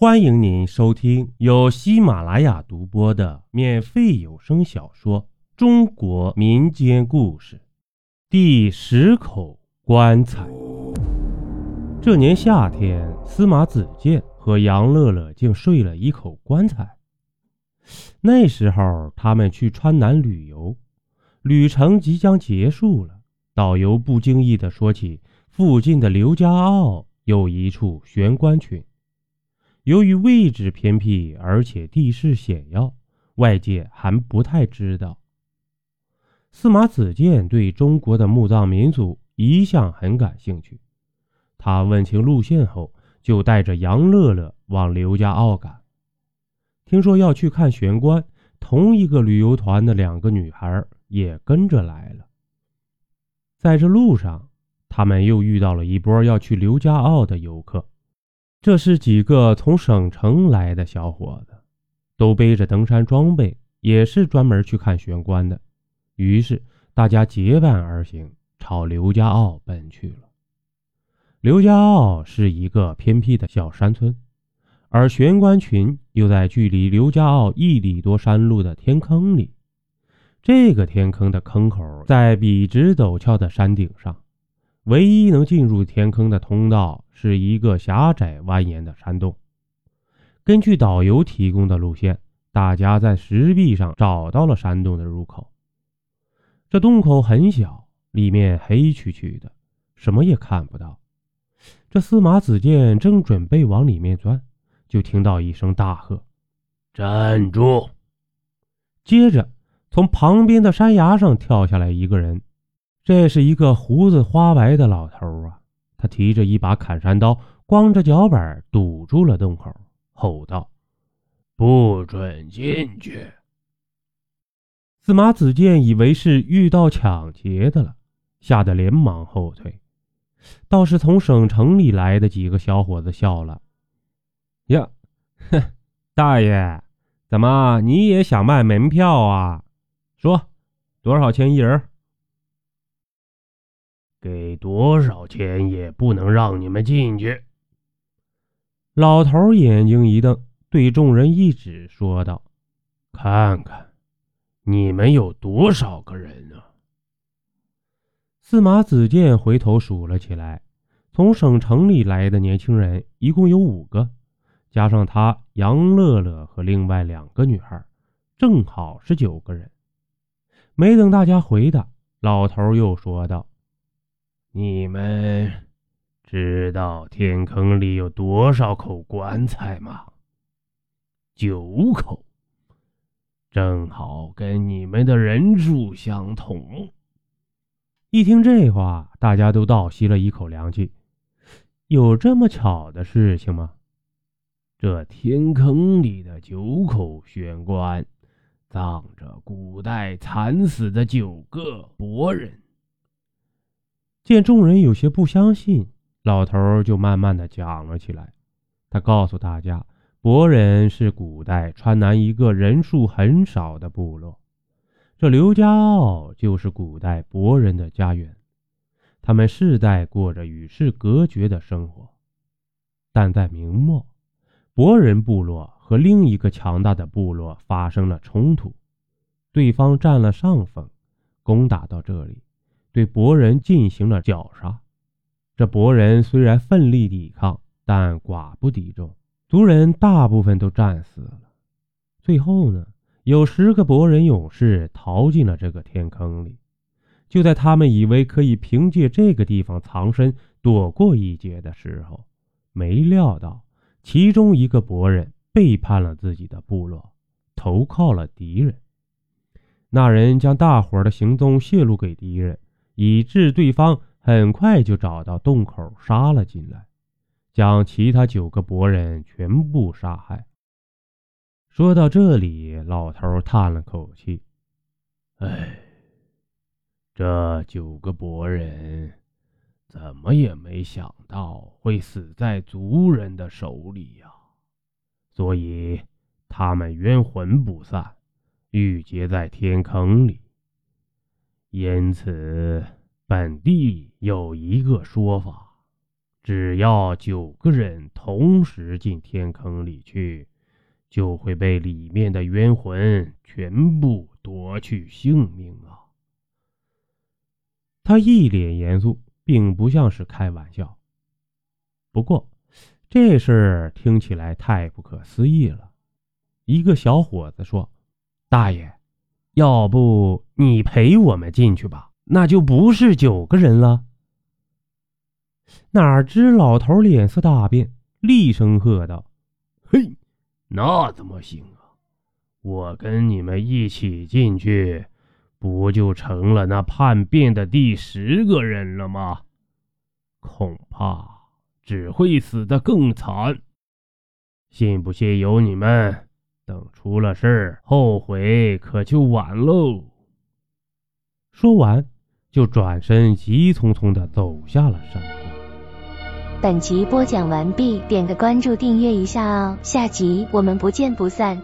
欢迎您收听由喜马拉雅独播的免费有声小说《中国民间故事》第十口棺材。这年夏天，司马子健和杨乐乐竟睡了一口棺材。那时候，他们去川南旅游，旅程即将结束了。导游不经意地说起，附近的刘家坳有一处悬棺群。由于位置偏僻，而且地势险要，外界还不太知道。司马子建对中国的墓葬民俗一向很感兴趣，他问清路线后，就带着杨乐乐往刘家坳赶。听说要去看悬棺，同一个旅游团的两个女孩也跟着来了。在这路上，他们又遇到了一波要去刘家坳的游客。这是几个从省城来的小伙子，都背着登山装备，也是专门去看玄关的。于是大家结伴而行，朝刘家坳奔去了。刘家坳是一个偏僻的小山村，而玄关群又在距离刘家坳一里多山路的天坑里。这个天坑的坑口在笔直陡峭的山顶上。唯一能进入天坑的通道是一个狭窄蜿蜒的山洞。根据导游提供的路线，大家在石壁上找到了山洞的入口。这洞口很小，里面黑黢黢的，什么也看不到。这司马子建正准备往里面钻，就听到一声大喝：“站住！”接着，从旁边的山崖上跳下来一个人。这是一个胡子花白的老头啊，他提着一把砍山刀，光着脚板堵住了洞口，吼道：“不准进去！”司马子建以为是遇到抢劫的了，吓得连忙后退。倒是从省城里来的几个小伙子笑了：“呀，哼，大爷，怎么你也想卖门票啊？说多少钱一人？”给多少钱也不能让你们进去！老头眼睛一瞪，对众人一指，说道：“看看，你们有多少个人啊？”司马子建回头数了起来，从省城里来的年轻人一共有五个，加上他杨乐乐和另外两个女孩，正好是九个人。没等大家回答，老头又说道。你们知道天坑里有多少口棺材吗？九口，正好跟你们的人数相同。一听这话，大家都倒吸了一口凉气。有这么巧的事情吗？这天坑里的九口悬棺，葬着古代惨死的九个博人。见众人有些不相信，老头就慢慢的讲了起来。他告诉大家，博人是古代川南一个人数很少的部落，这刘家坳就是古代博人的家园，他们世代过着与世隔绝的生活。但在明末，博人部落和另一个强大的部落发生了冲突，对方占了上风，攻打到这里。对博人进行了绞杀，这博人虽然奋力抵抗，但寡不敌众，族人大部分都战死了。最后呢，有十个博人勇士逃进了这个天坑里。就在他们以为可以凭借这个地方藏身躲过一劫的时候，没料到其中一个博人背叛了自己的部落，投靠了敌人。那人将大伙的行踪泄露给敌人。以致对方很快就找到洞口，杀了进来，将其他九个博人全部杀害。说到这里，老头叹了口气：“哎，这九个博人怎么也没想到会死在族人的手里呀，所以他们冤魂不散，郁结在天坑里。”因此，本地有一个说法，只要九个人同时进天坑里去，就会被里面的冤魂全部夺去性命啊！他一脸严肃，并不像是开玩笑。不过，这事儿听起来太不可思议了。一个小伙子说：“大爷，要不你陪我们进去吧？那就不是九个人了。”哪知老头脸色大变，厉声喝道：“嘿，那怎么行啊？我跟你们一起进去，不就成了那叛变的第十个人了吗？恐怕只会死得更惨。信不信由你们，等出了事儿，后悔可就晚喽。”说完，就转身急匆匆的走下了山坡。本集播讲完毕，点个关注，订阅一下哦，下集我们不见不散。